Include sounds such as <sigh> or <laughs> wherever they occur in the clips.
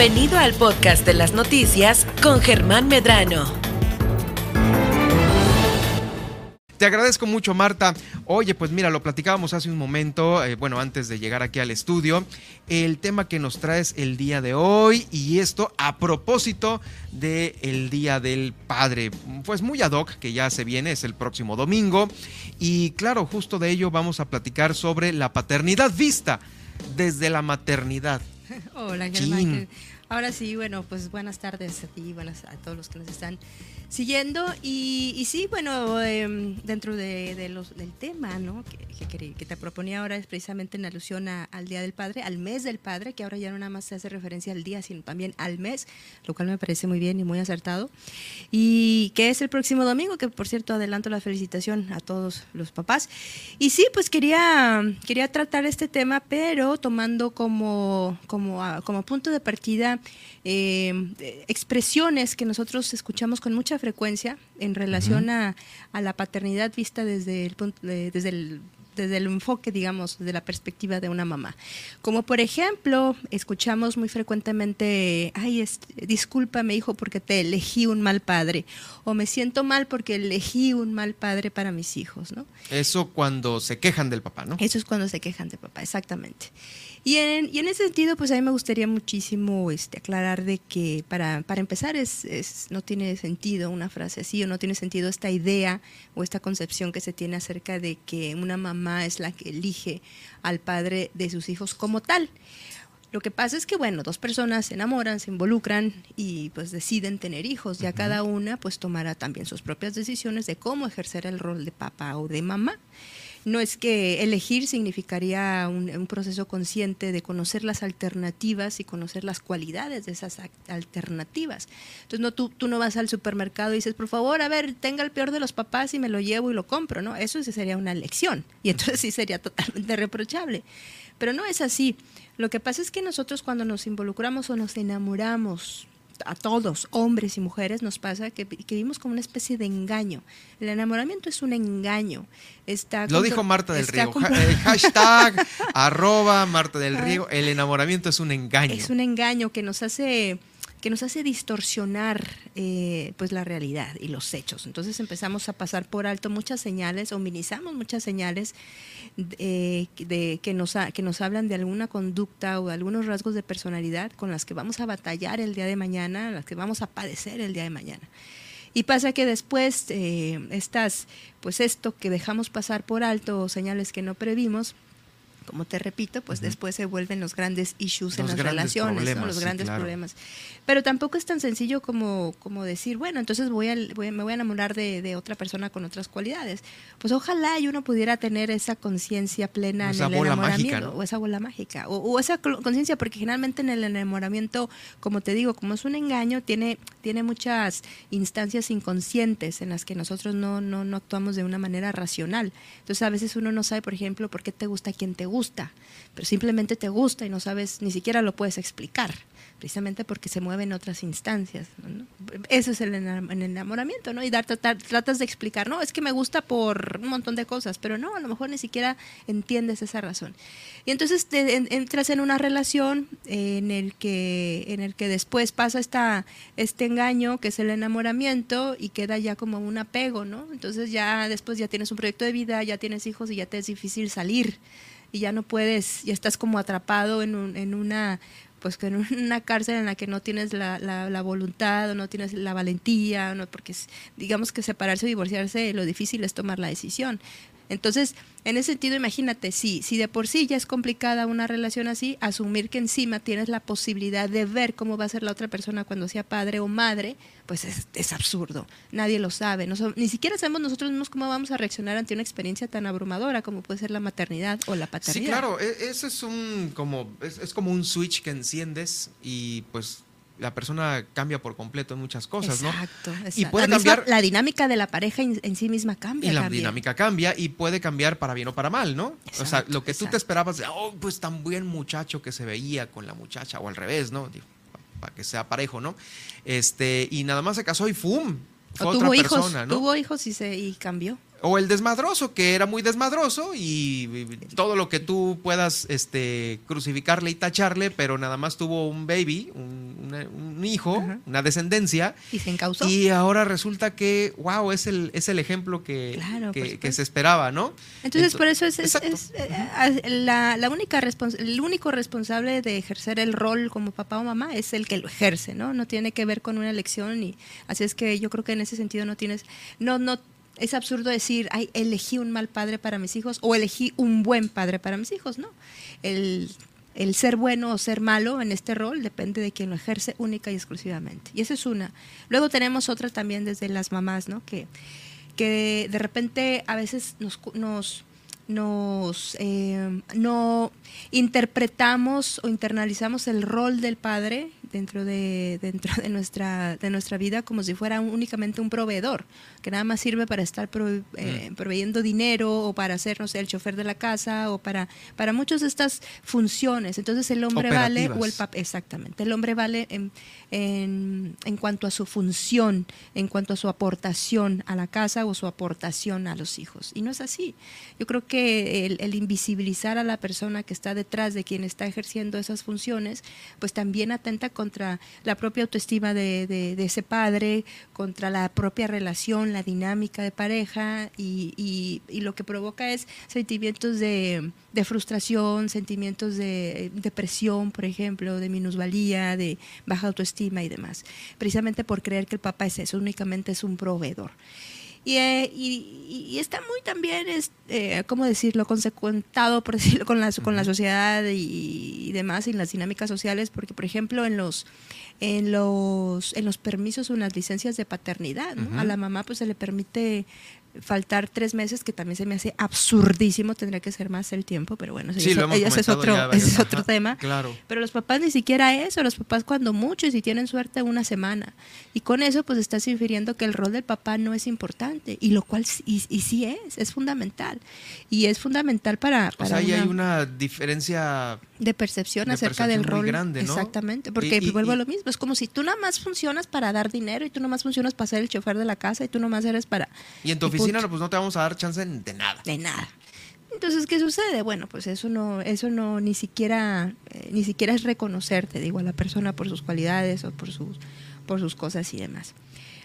Bienvenido al podcast de las noticias con Germán Medrano. Te agradezco mucho, Marta. Oye, pues mira, lo platicábamos hace un momento, eh, bueno, antes de llegar aquí al estudio, el tema que nos traes el día de hoy y esto a propósito del Día del Padre. Pues muy ad hoc, que ya se viene, es el próximo domingo. Y claro, justo de ello vamos a platicar sobre la paternidad vista desde la maternidad. <laughs> Hola, Germán. Ahora sí, bueno, pues buenas tardes a ti, buenas a todos los que nos están siguiendo. Y, sí, bueno, em, dentro de, los, del tema ¿no? Que, que, te proponía ahora es precisamente en alusión al Día del Padre, al mes del Padre, que ahora ya no nada más se hace referencia al día, sino también al mes, lo cual me parece muy bien y muy acertado. Y que es el próximo domingo, que por cierto adelanto la felicitación a todos los papás. Y sí, pues quería, quería tratar este tema, pero tomando como, como, como punto de partida em, expresiones que nosotros escuchamos con mucha frecuencia en relación a, la paternidad vista desde el, desde el desde el enfoque, digamos, de la perspectiva de una mamá. Como por ejemplo, escuchamos muy frecuentemente, ay, discúlpame hijo porque te elegí un mal padre, o me siento mal porque elegí un mal padre para mis hijos, ¿no? Eso cuando se quejan del papá, ¿no? Eso es cuando se quejan del papá, exactamente. Y en, y en ese sentido, pues a mí me gustaría muchísimo este, aclarar de que para, para empezar es, es, no tiene sentido una frase así o no tiene sentido esta idea o esta concepción que se tiene acerca de que una mamá es la que elige al padre de sus hijos como tal. Lo que pasa es que, bueno, dos personas se enamoran, se involucran y pues deciden tener hijos. Ya cada una pues tomará también sus propias decisiones de cómo ejercer el rol de papá o de mamá no es que elegir significaría un, proceso consciente de conocer las alternativas y conocer las cualidades de esas alternativas. Entonces, no, tú, tú no vas al supermercado y dices, por favor, a ver, tenga el peor de los papás y me lo llevo y lo compro, ¿no? Eso sí sería una elección y entonces sí sería totalmente reprochable. Pero no es así. Lo que pasa es que nosotros cuando nos involucramos o nos enamoramos a todos, hombres y mujeres, nos pasa que, vivimos como una especie de engaño. El enamoramiento es un engaño. Está Lo dijo Marta del Río. Eh, <laughs> hashtag, arroba Marta del Río. El enamoramiento es un engaño. Es un engaño que nos hace que nos hace distorsionar eh, pues la realidad y los hechos. Entonces empezamos a pasar por alto muchas señales o minimizamos muchas señales eh, de, que, nos que nos hablan de alguna conducta o de algunos rasgos de personalidad con las que vamos a batallar el día de mañana, las que vamos a padecer el día de mañana. Y pasa que después eh, estas, pues esto que dejamos pasar por alto señales que no previmos, como te repito, pues después se vuelven los grandes issues en las relaciones, los grandes problemas. Pero tampoco es tan sencillo como, como decir, bueno, entonces voy a, me voy a enamorar de, otra persona con otras cualidades. Pues ojalá y uno pudiera tener esa conciencia plena en el enamoramiento, o esa bola mágica, o, esa conciencia, porque generalmente en el enamoramiento, como te digo, como es un engaño, tiene, tiene muchas instancias inconscientes en las que nosotros no, no, no actuamos de una manera racional. Entonces a veces uno no sabe, por ejemplo, por qué te gusta quien te gusta, pero simplemente te gusta y no sabes, ni siquiera lo puedes explicar precisamente porque se mueve en otras instancias. Eso es el enamoramiento, ¿no? Y dar, tratas de explicar, no, es que me gusta por un montón de cosas, pero no, a lo mejor ni siquiera entiendes esa razón. Y entonces te, entras en una relación en el que, en el que después pasa esta, este engaño, que es el enamoramiento, y queda ya como un apego, ¿no? Entonces ya después ya tienes un proyecto de vida, ya tienes hijos y ya te es difícil salir y ya no puedes, ya estás como atrapado en, un, en una pues que en una cárcel en la que no tienes la, la, voluntad o no tienes la valentía, no, porque digamos que separarse o divorciarse, lo difícil es tomar la decisión. Entonces, en ese sentido, imagínate, si, si de por sí ya es complicada una relación así, asumir que encima tienes la posibilidad de ver cómo va a ser la otra persona cuando sea padre o madre, pues es, absurdo. Nadie lo sabe. ni siquiera sabemos nosotros mismos cómo vamos a reaccionar ante una experiencia tan abrumadora como puede ser la maternidad o la paternidad. Sí, claro, e, eso es un como es, es como un switch que enciendes y pues la persona cambia por completo en muchas cosas, ¿no? Exacto. Y puede la cambiar. la dinámica de la pareja en, sí misma cambia. Y la dinámica cambia y puede cambiar para bien o para mal, ¿no? o sea, lo que tú te esperabas de, oh, pues tan buen muchacho que se veía con la muchacha, o al revés, ¿no? para que sea parejo, ¿no? Este, y nada más se casó y ¡fum! Fue tuvo hijos, persona, ¿no? Tuvo hijos y, se, y cambió. O el desmadroso, que era muy desmadroso y todo lo que tú puedas este, crucificarle y tacharle, pero nada más tuvo un baby, un, una- un hijo, una descendencia. Y se encausó. Y ahora resulta que, wow, es el, es el ejemplo que, Claro, que, se esperaba, ¿no? Entonces, Ento- por eso es, es, eh, la, la única el único responsable de ejercer el rol como papá o mamá es el que lo ejerce, ¿no? No tiene que ver con una elección y así es que yo creo que en ese sentido no tienes, no, no, es absurdo decir, ay, elegí un mal padre para mis hijos o elegí un buen padre para mis hijos, ¿no? El, el ser bueno o ser malo en este rol depende de quien lo ejerce única y exclusivamente. Y esa es una. Luego tenemos otra también desde las mamás, ¿no? Que, que de repente a veces nos, nos, nos eh, no interpretamos o internalizamos el rol del padre dentro de dentro de nuestra de nuestra vida como si fuera un- únicamente un proveedor que nada más sirve para estar prove- eh, proveyendo dinero o para ser no sé el chofer de la casa o para para muchas de estas funciones. Entonces el hombre vale o el papá exactamente el hombre vale en, en, en cuanto a su función en cuanto a su aportación a la casa o su aportación a los hijos. Y no es así. Yo creo que el, el invisibilizar a la persona que está detrás de quien está ejerciendo esas funciones, pues también atenta contra la propia autoestima de, ese padre, contra la propia relación, la dinámica de pareja y lo que provoca es sentimientos de, de frustración, sentimientos de depresión, por ejemplo, de minusvalía, de baja autoestima y demás, precisamente por creer que el papá es eso, únicamente es un proveedor. Y, eh, y- y está muy también, es, eh, ¿cómo decirlo?, consecuentado, por <laughs> decirlo, con la, con la sociedad y, y demás, y las dinámicas sociales, porque, por ejemplo, en los, en los, en los permisos o en las licencias de paternidad, ¿no? A la mamá pues se le permite faltar tres meses, que también se me hace absurdísimo, tendría que ser más el tiempo, pero bueno, Sí, ese es otro, ese es otro ajá, tema. Claro. Pero los papás ni siquiera eso, los papás cuando mucho y si tienen suerte una semana. Y con eso pues estás infiriendo que el rol del papá no es importante, y lo cual sí- y, y sí es, es fundamental. Y es fundamental para, O sea, ahí hay una diferencia de percepción de acerca percepción del muy rol. grande, ¿no? Exactamente, porque Y- y- vuelvo a lo mismo, es como si tú nada más funcionas para dar dinero y tú nada más funcionas para ser el chofer de la casa y tú nada más eres para... Y en tu oficina, pues no te vamos a dar chance de nada. de nada. Entonces, ¿qué sucede? Bueno, pues eso no, eso no ni siquiera, eh, ni siquiera es reconocerte, digo, a la persona por sus cualidades o por sus, por sus cosas y demás.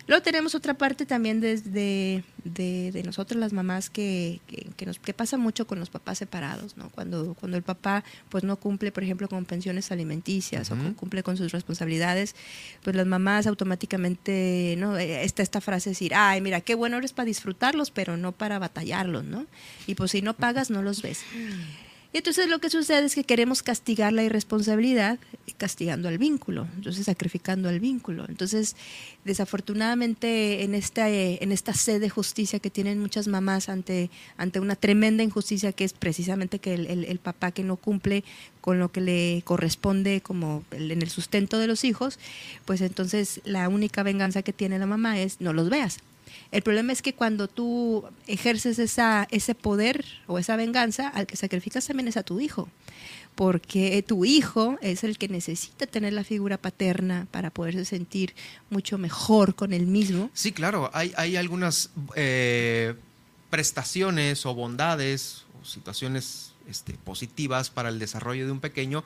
Luego tenemos otra parte también desde de, de nosotros las mamás que, que, que nos, que pasa mucho con los papás separados, ¿no? Cuando, cuando el papá pues no cumple, por ejemplo, con pensiones alimenticias o cumple con sus responsabilidades, pues las mamás automáticamente, ¿no? Eh, Está esta frase de decir, ay, mira, qué bueno eres para disfrutarlos, pero no para batallarlos, ¿no? Y pues si no pagas, no los ves. Y entonces lo que sucede es que queremos castigar la irresponsabilidad castigando al vínculo, entonces sacrificando al vínculo. Entonces, desafortunadamente, en esta, eh, en esta sed de justicia que tienen muchas mamás ante, ante una tremenda injusticia que es precisamente que el, el- el papá que no cumple con lo que le corresponde como en el sustento de los hijos, pues entonces la única venganza que tiene la mamá es no los veas. El problema es que cuando tú ejerces esa, ese poder o esa venganza, al que sacrificas también es a tu hijo, porque tu hijo es el que necesita tener la figura paterna para poderse sentir mucho mejor con él mismo. Sí, claro, hay, hay algunas eh, prestaciones o bondades o situaciones este, positivas para el desarrollo de un pequeño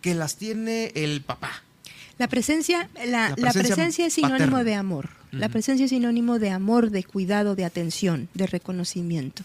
que las tiene el papá. La presencia, la, La la presencia presencia es sinónimo paterna. de amor. La presencia es sinónimo de amor, de cuidado, de atención, de reconocimiento.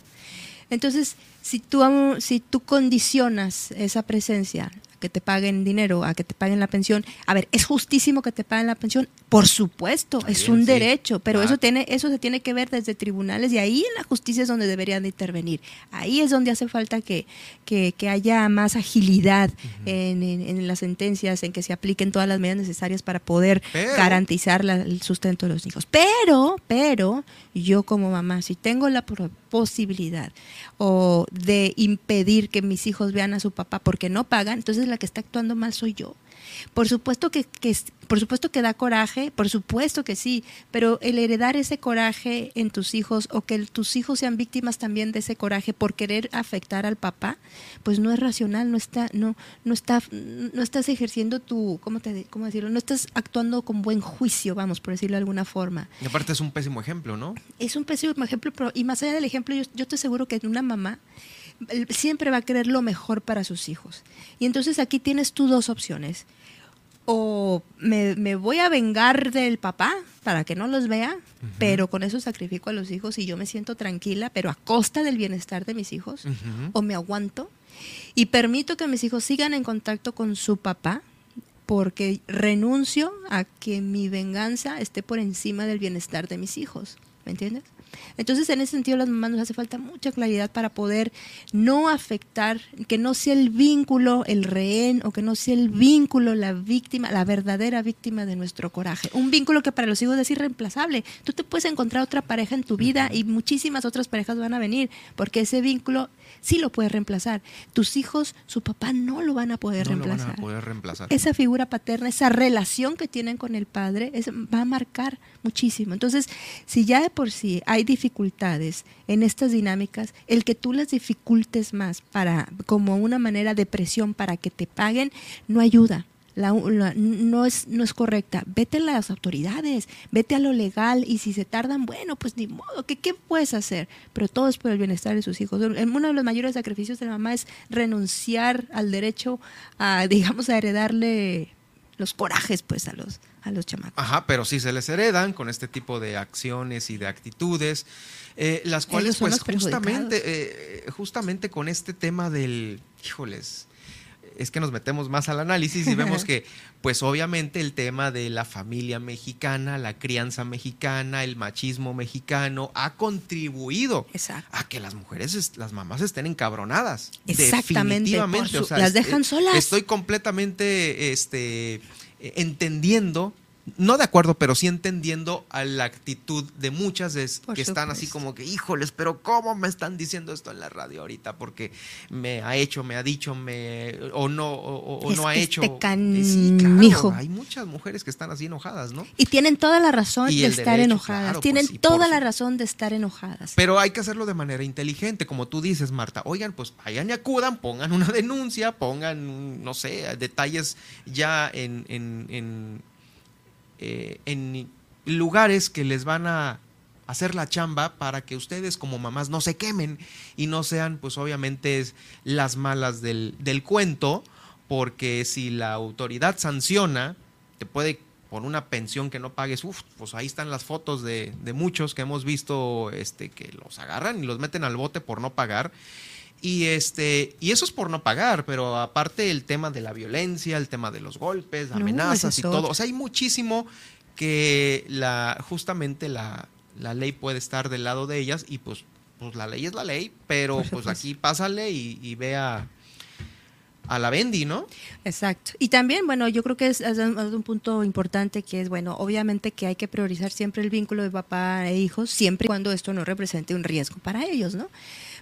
Entonces, si tú, si tú condicionas esa presencia que te paguen dinero, a que te paguen la pensión, a ver, ¿es justísimo que te paguen la pensión? Por supuesto, es un sí. derecho, pero eso, tiene, eso se tiene que ver desde tribunales y ahí en la justicia es donde deberían de intervenir. Ahí es donde hace falta que, que, que haya más agilidad en, en- en las sentencias, en que se apliquen todas las medidas necesarias para poder Pero- garantizar la- el sustento de los hijos. Pero, pero, yo como mamá, si tengo la posibilidad o de impedir que mis hijos vean a su papá porque no pagan, entonces la que está actuando mal soy yo. Por supuesto que, que por supuesto que da coraje, por supuesto que sí, pero el heredar ese coraje en tus hijos o que el- tus hijos sean víctimas también de ese coraje por querer afectar al papá, pues no es racional, no está, no, no está, no estás ejerciendo tu, ¿cómo te, cómo decirlo? No estás actuando con buen juicio, vamos, por decirlo de alguna forma Y aparte es un pésimo ejemplo, ¿no? es un pésimo ejemplo, pero- y más allá del ejemplo, yo, yo te aseguro que una mamá siempre va a querer lo mejor para sus hijos. Y entonces aquí tienes tú dos opciones. O me, me voy a vengar del papá para que no los vea, pero con eso sacrifico a los hijos y yo me siento tranquila, pero a costa del bienestar de mis hijos, o me aguanto. Y permito que mis hijos sigan en contacto con su papá porque renuncio a que mi venganza esté por encima del bienestar de mis hijos. ¿Me entiendes? Entonces, en ese sentido, a las mamás nos hace falta mucha claridad para poder no afectar, que no sea el vínculo el rehén o que no sea el vínculo la víctima, la verdadera víctima de nuestro coraje. Un vínculo que para los hijos es irreemplazable. Tú te puedes encontrar otra pareja en tu vida y muchísimas otras parejas van a venir, porque ese vínculo sí lo puedes reemplazar. Tus hijos, su papá no lo van a poder No lo van reemplazar a poder reemplazar. esa figura paterna, esa relación que tienen con el padre, es- va a marcar muchísimo. Entonces, si ya por sí hay dificultades en estas dinámicas, el que tú las dificultes más para, como una manera de presión para que te paguen, no ayuda. La- la- no, es, no es correcta. Vete a las autoridades, vete a lo legal y si se tardan, bueno, pues ni modo, ¿qué, qué puedes hacer? Pero todo es por el bienestar de sus hijos. Uno de los mayores sacrificios de la mamá es renunciar al derecho a, digamos, a heredarle los corajes pues a los, a los chamacos. Ajá, pero sí se les heredan con este tipo de acciones y de actitudes, eh, las cuales pues justamente, eh, justamente con este tema del, híjoles, es que nos metemos más al análisis y vemos <laughs> que pues obviamente el tema de la familia mexicana, la crianza mexicana, el machismo mexicano ha contribuido Exacto. a que las mujeres, las mamás estén encabronadas. Exactamente, Definitivamente. o su- sea, las dejan eh, solas. Estoy completamente este, entendiendo, no de acuerdo, pero sí entendiendo a la actitud de muchas de, Por que están así como que, híjoles, pero ¿cómo me están diciendo esto en la radio ahorita? Porque me ha hecho, me ha dicho, me o no, o, no ha que hecho. este sí, claro, canijo. hay muchas mujeres que están así enojadas, ¿no? Y tienen toda la razón Y de estar derecho, enojadas. claro, pues tienen por toda la razón de estar enojadas. Pero hay que hacerlo de manera inteligente, como tú dices, Marta. Oigan, pues vayan y acudan, pongan una denuncia, pongan, no sé, detalles ya en, en, en, eh, en lugares que les van a hacer la chamba para que ustedes como mamás no se quemen y no sean, pues obviamente, las malas del, del cuento, porque si la autoridad sanciona, te puede por una pensión que no pagues, uf, pues ahí están las fotos de, de muchos que hemos visto este, que los agarran y los meten al bote por no pagar. Y este, y eso es por no pagar, pero aparte el tema de la violencia, el tema de los golpes, No, amenazas y todo. O sea, hay muchísimo que la, justamente la, la ley puede estar del lado de ellas, y pues, pues la ley es la ley, pero pues supuesto. aquí pásale y, y ve a, la Bendy, ¿no? Exacto. Y también, bueno, yo creo que es, es un un punto importante que es, bueno, obviamente que hay que priorizar siempre el vínculo de papá e hijos, siempre y cuando esto no represente un riesgo para ellos, ¿no?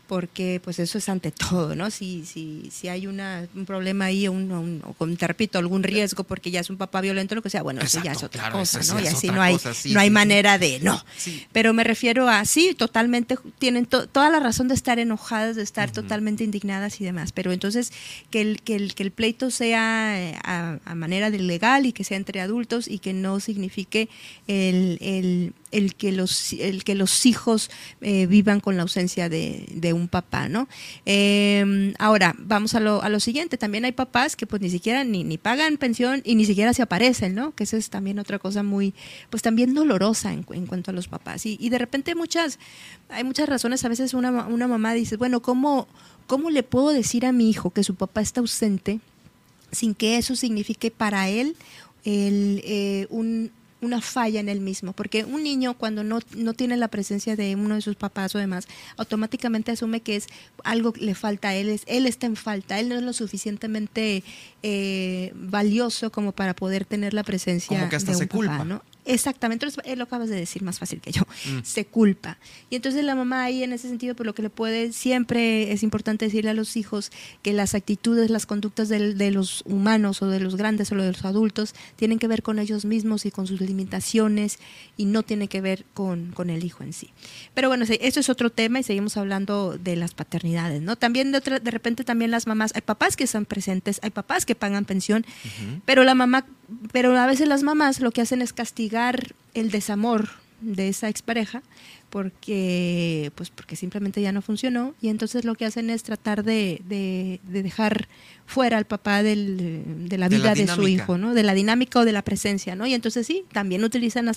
Porque pues eso es ante todo, ¿no? Si, si, si hay una, un problema ahí, o un, un- o con- te repito, algún riesgo porque ya es un papá violento, lo que sea, bueno, eso ya es Exacto, otra claro, cosa, ¿no? sí Y así no hay, cosa, sí, no hay sí, manera de, no. Pero me refiero a, sí, totalmente, tienen to- toda la razón de estar enojadas, de estar totalmente indignadas y demás. Pero entonces, que el, que el, que el pleito sea eh, a, a manera de legal y que sea entre adultos y que no signifique el, el, el que, los, el que los hijos eh, vivan con la ausencia de, de un papá, ¿no? Eh, ahora, vamos a lo, a lo siguiente. También hay papás que pues ni siquiera ni, ni pagan pensión y ni siquiera se aparecen, ¿no? Que esa es también otra cosa muy, pues también dolorosa en, en cuanto a los papás. Y, y de repente muchas, hay muchas razones. A veces una, una mamá dice, bueno, ¿cómo, ¿cómo le puedo decir a mi hijo que su papá está ausente sin que eso signifique para él el, eh, un- una falla en él mismo, porque un niño cuando no, no tiene la presencia de uno de sus papás o demás, automáticamente asume que es algo que le falta a él, es, él está en falta, él no es lo suficientemente eh, valioso como para poder tener la presencia Como que hasta de un se papá, culpa. ¿no? Exactamente, eh, lo acabas de decir más fácil que yo, Mm. se culpa. Y entonces la mamá ahí en ese sentido, por lo que le puede, siempre es importante decirle a los hijos que las actitudes, las conductas de, los humanos o de los grandes o de los adultos tienen que ver con ellos mismos y con sus limitaciones y no tiene que ver con, con el hijo en sí. Pero bueno, eso es otro tema y seguimos hablando de las paternidades, ¿no? También de, otra- de repente también las mamás, hay papás que están presentes, hay papás que pagan pensión, pero la mamá, pero a veces las mamás lo que hacen es castigar el desamor de esa expareja porque pues porque simplemente ya no funcionó y entonces lo que hacen es tratar de, de, dejar fuera al papá del, de la vida de, su hijo, ¿no? De la dinámica o de la presencia, ¿no? Y entonces sí, también utilizan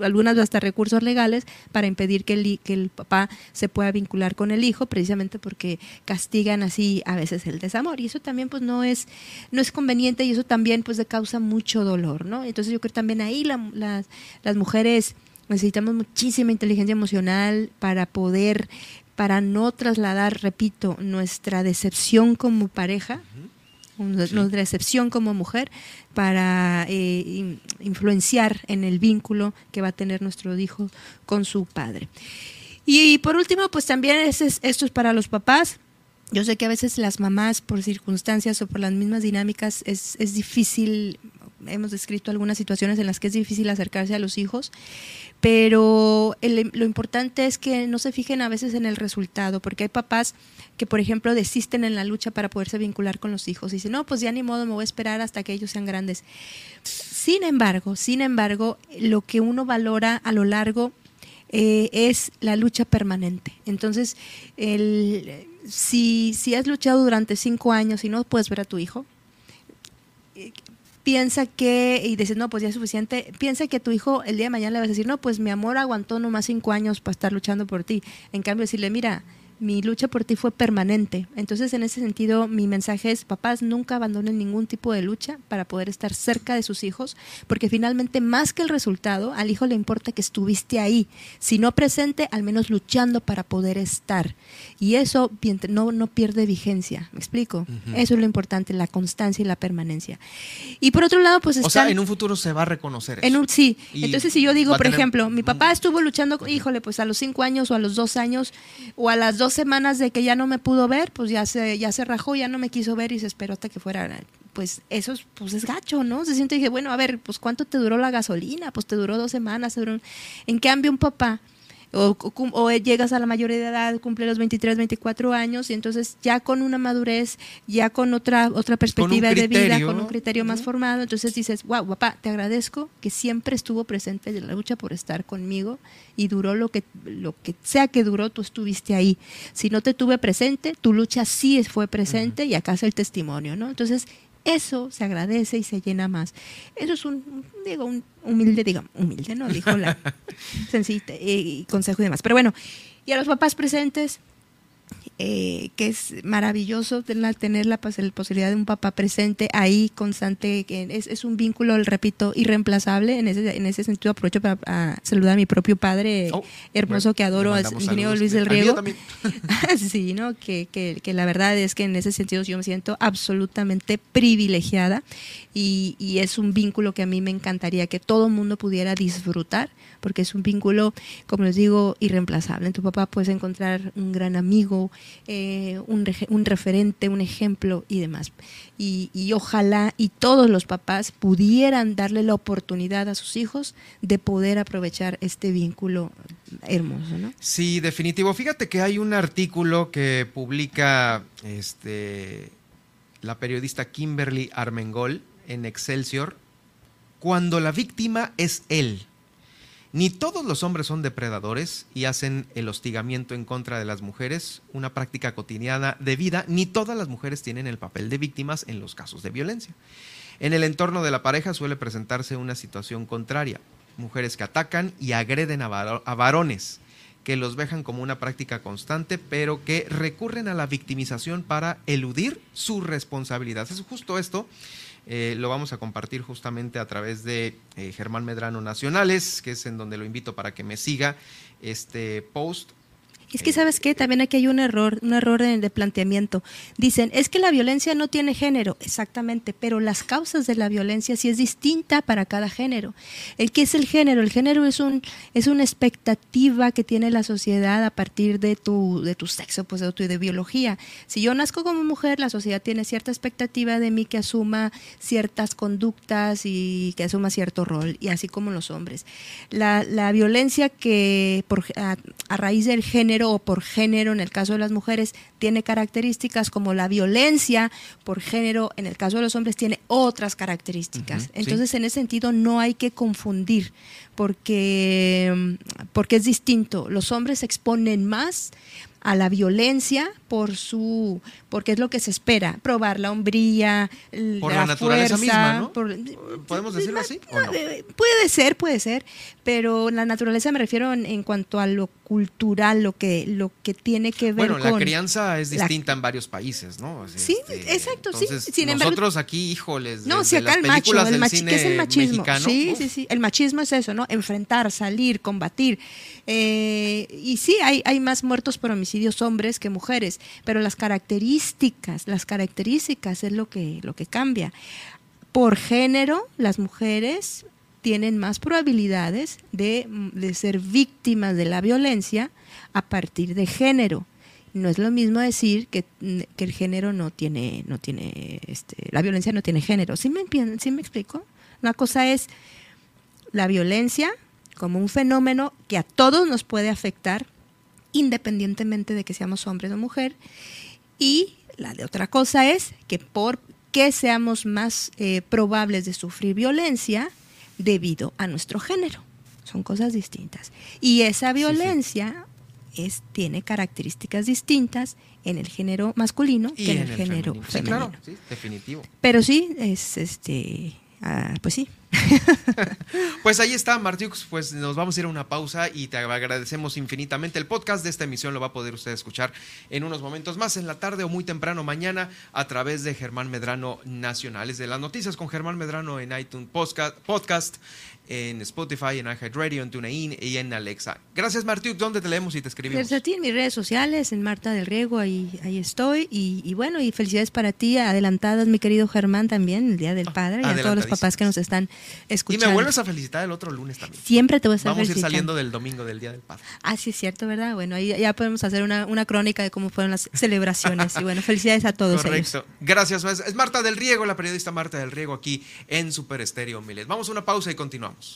algunas hasta recursos legales para impedir que el, que el papá se pueda vincular con el hijo, precisamente porque castigan así a veces el desamor y eso también pues no es no es conveniente y eso también pues le causa mucho dolor, ¿no? Entonces yo creo que también ahí las, las mujeres necesitamos muchísima inteligencia emocional para poder, para no trasladar, repito, nuestra decepción como pareja, nuestra decepción como mujer, para eh, influenciar en el vínculo que va a tener nuestro hijo con su padre. Y por último, pues también es, esto es para los papás. Yo sé que a veces las mamás, por circunstancias o por las mismas dinámicas, es, es difícil hemos descrito algunas situaciones en las que es difícil acercarse a los hijos, pero lo importante es que no se fijen a veces en el resultado, porque hay papás que, por ejemplo, desisten en la lucha para poderse vincular con los hijos y dicen, no, pues ya ni modo, me voy a esperar hasta que ellos sean grandes. Sin embargo, sin embargo, lo que uno valora a lo largo eh, es la lucha permanente. Entonces, si, si has luchado durante cinco años y no puedes ver a tu hijo, piensa que, y dices, no, pues ya es suficiente, piensa que tu hijo el día de mañana le vas a decir, no, pues mi amor aguantó nomás cinco años para estar luchando por ti. En cambio, decirle, mira, mi lucha por ti fue permanente. Entonces, en ese sentido, mi mensaje es, papás, nunca abandonen ningún tipo de lucha para poder estar cerca de sus hijos, porque finalmente, más que el resultado, al hijo le importa que estuviste ahí. Si no presente, al menos luchando para poder estar. Y eso no, no pierde vigencia, ¿me explico? Eso es lo importante, la constancia y la permanencia. Y por otro lado, pues... o sea, en un futuro se va a reconocer. En un, sí. Entonces, si yo digo, por ejemplo, mi papá estuvo luchando, híjole, pues a los cinco años o a los dos años o a las dos semanas de que ya no me pudo ver, pues ya se, ya se rajó, ya no me quiso ver y se esperó hasta que fuera, pues eso es, pues es gacho, ¿no? Se siente y dije, bueno, a ver, pues ¿cuánto te duró la gasolina? Pues te duró dos semanas. En cambio, un papá o, llegas a la mayoría de edad, cumple los 23, 24 años y entonces ya con una madurez, ya con otra otra perspectiva de vida, con un criterio más formado, entonces dices, wow, papá, te agradezco que siempre estuvo presente en la lucha por estar conmigo y duró lo que, lo que sea que duró, tú estuviste ahí. Si no te tuve presente, tu lucha sí fue presente y acá es el testimonio, ¿no? Entonces, eso se agradece y se llena más. Eso es un, digo, un humilde, digamos, humilde, ¿no? Dijo la <laughs> sencilla y consejo y demás. Pero bueno, y a los papás presentes, eh, que es maravilloso tener, tener la, posibilidad de un papá presente ahí, constante, que es, es un vínculo, repito, irreemplazable. En ese, en ese sentido aprovecho para saludar a mi propio padre oh, hermoso que adoro, el ingeniero Luis del Riego. <laughs> sí, ¿no? Que, que, que, la verdad es que en ese sentido yo me siento absolutamente privilegiada y, y es un vínculo que a mí me encantaría que todo el mundo pudiera disfrutar porque es un vínculo, como les digo, irreemplazable. En tu papá puedes encontrar un gran amigo, eh, un, referente, un ejemplo y demás. Y, ojalá y todos los papás pudieran darle la oportunidad a sus hijos de poder aprovechar este vínculo hermoso. Sí, definitivo. Fíjate que hay un artículo que publica este, la periodista Kimberly Armengol en Excelsior, cuando la víctima es él. Ni todos los hombres son depredadores y hacen el hostigamiento en contra de las mujeres una práctica cotidiana de vida, ni todas las mujeres tienen el papel de víctimas en los casos de violencia. En el entorno de la pareja suele presentarse una situación contraria, mujeres que atacan y agreden a, varones, que los dejan como una práctica constante, pero que recurren a la victimización para eludir su responsabilidad. Es justo esto eh, lo vamos a compartir justamente a través de eh, Germán Medrano Nacionales, que es en donde lo invito para que me siga este post es que, ¿sabes qué? También aquí hay un error, un error de, planteamiento. Dicen, es que la violencia no tiene género, exactamente, pero las causas de la violencia sí es distinta para cada género. ¿El qué es el género? El género es, un, es una expectativa que tiene la sociedad a partir de tu, de tu sexo, pues de tu de biología. Si yo nazco como mujer, la sociedad tiene cierta expectativa de mí que asuma ciertas conductas y que asuma cierto rol, y así como los hombres. La, la violencia que por, a raíz del género género o por género en el caso de las mujeres tiene características como la violencia por género en el caso de los hombres tiene otras características. Entonces en ese sentido no hay que confundir porque, porque es distinto. Los hombres se exponen más a la violencia por su porque es lo que se espera probar la hombría Por la naturaleza fuerza, misma, ¿no? por- ¿Podemos decirlo así o no? eh, Puede ser, puede ser, pero la naturaleza me refiero en, en cuanto a lo cultural, lo que, lo que tiene que ver Bueno, con... la crianza es la- distinta en varios países, ¿no? Sí, exacto, sí. entonces, Sin embargo- nosotros aquí, híjoles, No, si acá las el macho, el machi- ¿qué es el machismo? mexicano, sí, uf, sí, sí. El machismo es eso, ¿no? Enfrentar, salir, combatir. Eh, y sí, hay, hay más muertos por hombres que mujeres, pero las características, las características es lo que, lo que cambia. Por género, las mujeres tienen más probabilidades de, de ser víctimas de la violencia a partir de género. No es lo mismo decir que, que el género no tiene, no tiene, este, la violencia no tiene género. ¿Sí me, sí me explico? Una cosa es la violencia como un fenómeno que a todos nos puede afectar, independientemente de que seamos hombres o mujer. Y la de otra cosa es que por qué seamos más eh, probables de sufrir violencia debido a nuestro género. Son cosas distintas. Y esa sí. violencia Es, tiene características distintas en el género masculino y que en el el género femenino. Sí, claro, sí, definitivo. Pero sí, es este, ah, pues sí. <laughs> Pues ahí está, Martiux. Pues nos vamos a ir a una pausa y te agradecemos infinitamente. El podcast de esta emisión lo va a poder usted escuchar en unos momentos más, en la tarde o muy temprano mañana, a través de Germán Medrano Nacionales de las Noticias con Germán Medrano en iTunes Podcast, en Spotify, en iHeartRadio, en TuneIn y en Alexa. Gracias, Martiux. ¿Dónde te leemos y te escribimos? Gracias a ti en mis redes sociales, en Marta del Riego, ahí, ahí estoy. Y, y bueno, y felicidades para ti, adelantadas, mi querido Germán, también, el Día del Padre, y a todos los papás que nos están Y me vuelves a felicitar el otro lunes también. Siempre te voy a estar Vamos a ir saliendo del domingo del Día del Padre. Ah, sí, es cierto, ¿verdad? Bueno, ahí ya podemos hacer una, una crónica de cómo fueron las celebraciones. Y bueno, felicidades a todos ellos. Correcto. Gracias. Es es Marta del Riego, la periodista Marta del Riego aquí en Super Estéreo Miles. Vamos a una pausa y continuamos.